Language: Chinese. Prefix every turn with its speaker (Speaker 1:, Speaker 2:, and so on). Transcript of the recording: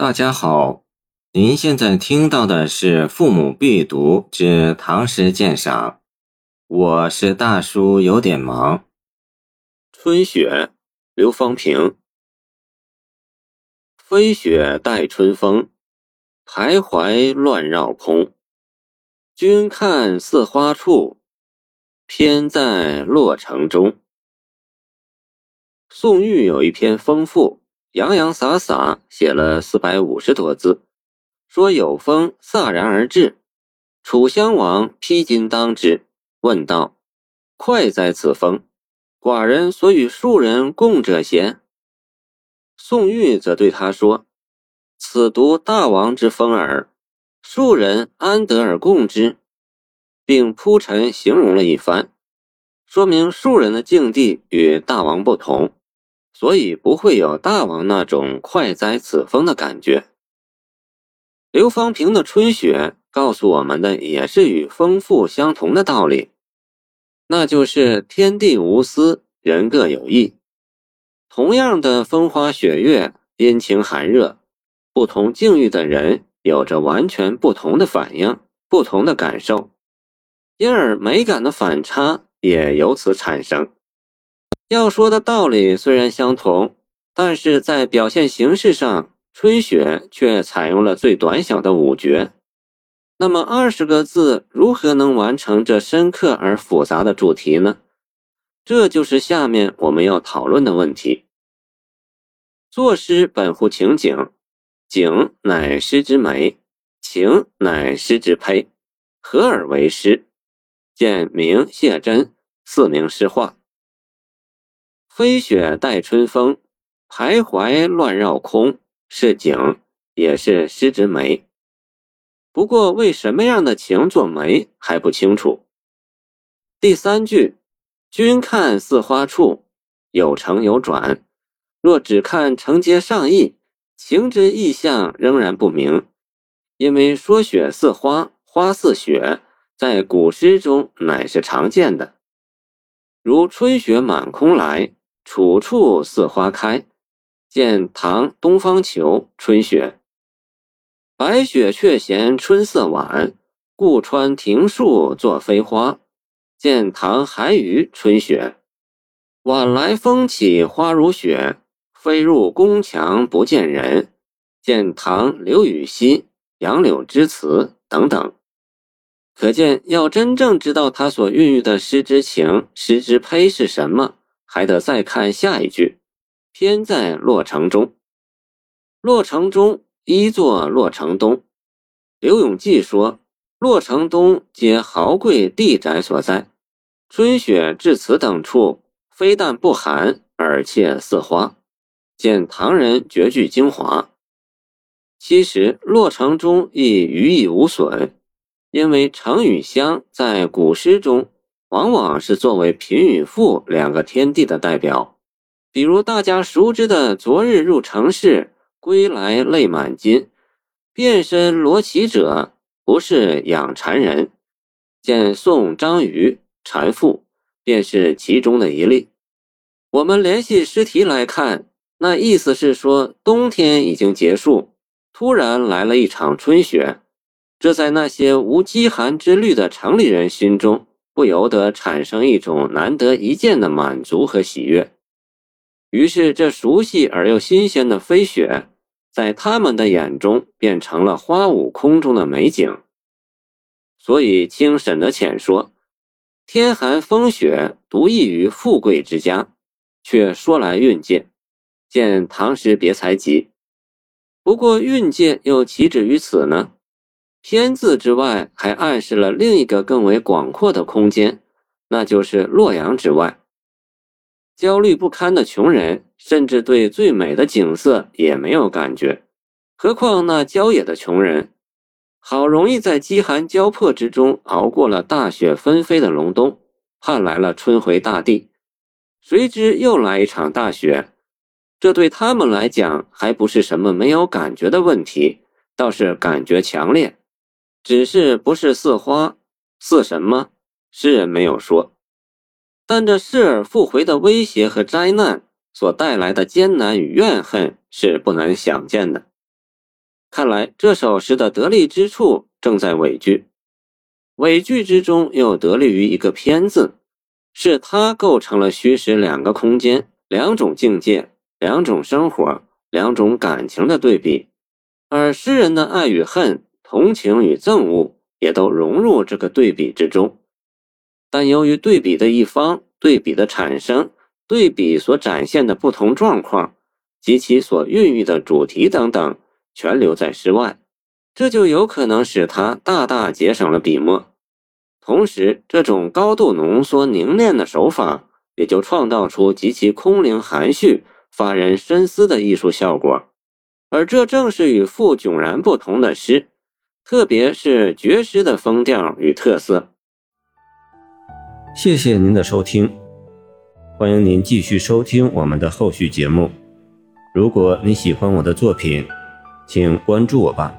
Speaker 1: 大家好，您现在听到的是《父母必读之唐诗鉴赏》，我是大叔，有点忙。
Speaker 2: 春雪，刘方平。飞雪待春风，徘徊乱绕空。君看似花处，偏在洛城中。宋玉有一篇丰富。洋洋洒洒写了四百五十多字，说有风飒然而至，楚襄王披荆当之，问道：“快哉此风！寡人所与庶人共者邪？”宋玉则对他说：“此独大王之风耳，庶人安得而共之？”并铺陈形容了一番，说明庶人的境地与大王不同。所以不会有大王那种快哉此风的感觉。刘方平的《春雪》告诉我们的也是与风复相同的道理，那就是天地无私，人各有异。同样的风花雪月、阴晴寒热，不同境遇的人有着完全不同的反应、不同的感受，因而美感的反差也由此产生。要说的道理虽然相同，但是在表现形式上，春雪却采用了最短小的五绝。那么二十个字如何能完成这深刻而复杂的主题呢？这就是下面我们要讨论的问题。作诗本乎情景，景乃诗之美，情乃诗之胚，合而为诗。见明谢真四名诗话。飞雪待春风，徘徊乱绕空，是景，也是诗之美。不过，为什么样的情作美还不清楚。第三句，君看似花处，有成有转。若只看承接上意，情之意象仍然不明。因为说雪似花，花似雪，在古诗中乃是常见的，如春雪满空来。处处似花开，见唐东方虬《春雪》。白雪却嫌春色晚，故穿庭树作飞花。见唐韩愈《春雪》。晚来风起花如雪，飞入宫墙不见人。见唐刘禹锡《杨柳枝词》等等。可见，要真正知道他所孕育的诗之情、诗之胚是什么。还得再看下一句，偏在洛城中。洛城中一座洛城东。刘永济说：“洛城东皆豪贵地宅所在。春雪至此等处，非但不寒，而且似花。见唐人绝句精华。其实洛城中亦余意无损，因为城与乡在古诗中。”往往是作为贫与富两个天地的代表，比如大家熟知的“昨日入城市，归来泪满襟”，变身罗绮者不是养蚕人，见宋张瑜《蚕妇》便是其中的一例。我们联系诗题来看，那意思是说冬天已经结束，突然来了一场春雪，这在那些无饥寒之虑的城里人心中。不由得产生一种难得一见的满足和喜悦，于是这熟悉而又新鲜的飞雪，在他们的眼中变成了花舞空中的美景。所以，清沈德潜说：“天寒风雪，独异于富贵之家。”却说来蕴藉，见《唐诗别才集》。不过，蕴藉又岂止于此呢？天字之外，还暗示了另一个更为广阔的空间，那就是洛阳之外。焦虑不堪的穷人，甚至对最美的景色也没有感觉，何况那郊野的穷人，好容易在饥寒交迫之中熬过了大雪纷飞的隆冬，盼来了春回大地，谁知又来一场大雪，这对他们来讲还不是什么没有感觉的问题，倒是感觉强烈。只是不是似花，似什么？诗人没有说。但这失而复回的威胁和灾难所带来的艰难与怨恨是不难想见的。看来这首诗的得力之处正在尾句，尾句之中又得力于一个“偏”字，是它构成了虚实两个空间、两种境界、两种生活、两种感情的对比，而诗人的爱与恨、同情与憎恶也都融入这个对比之中。但由于对比的一方、对比的产生、对比所展现的不同状况及其所孕育的主题等等。全留在诗外，这就有可能使他大大节省了笔墨。同时，这种高度浓缩凝练的手法，也就创造出极其空灵含蓄、发人深思的艺术效果。而这正是与傅迥然不同的诗，特别是爵士的风调与特色。
Speaker 1: 谢谢您的收听，欢迎您继续收听我们的后续节目。如果你喜欢我的作品，请关注我吧。